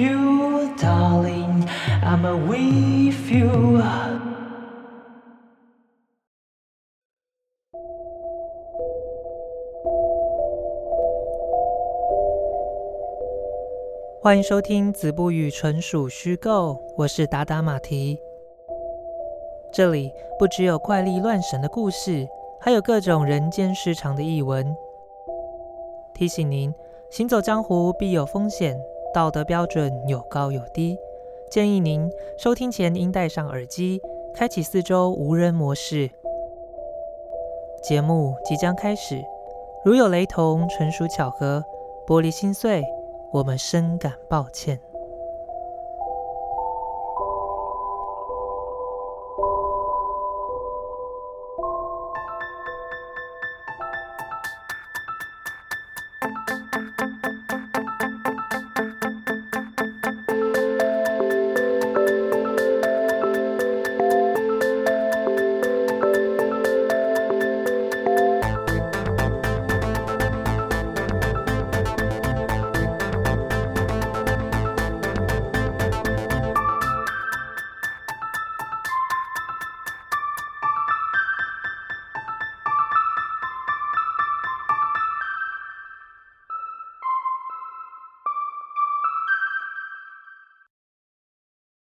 you, darling. I'm with you. 欢迎收听《子不语》，纯属虚构。我是达达马蹄。这里不只有怪力乱神的故事，还有各种人间失常的异闻。提醒您，行走江湖必有风险，道德标准有高有低，建议您收听前应戴上耳机，开启四周无人模式。节目即将开始，如有雷同，纯属巧合，玻璃心碎。我们深感抱歉。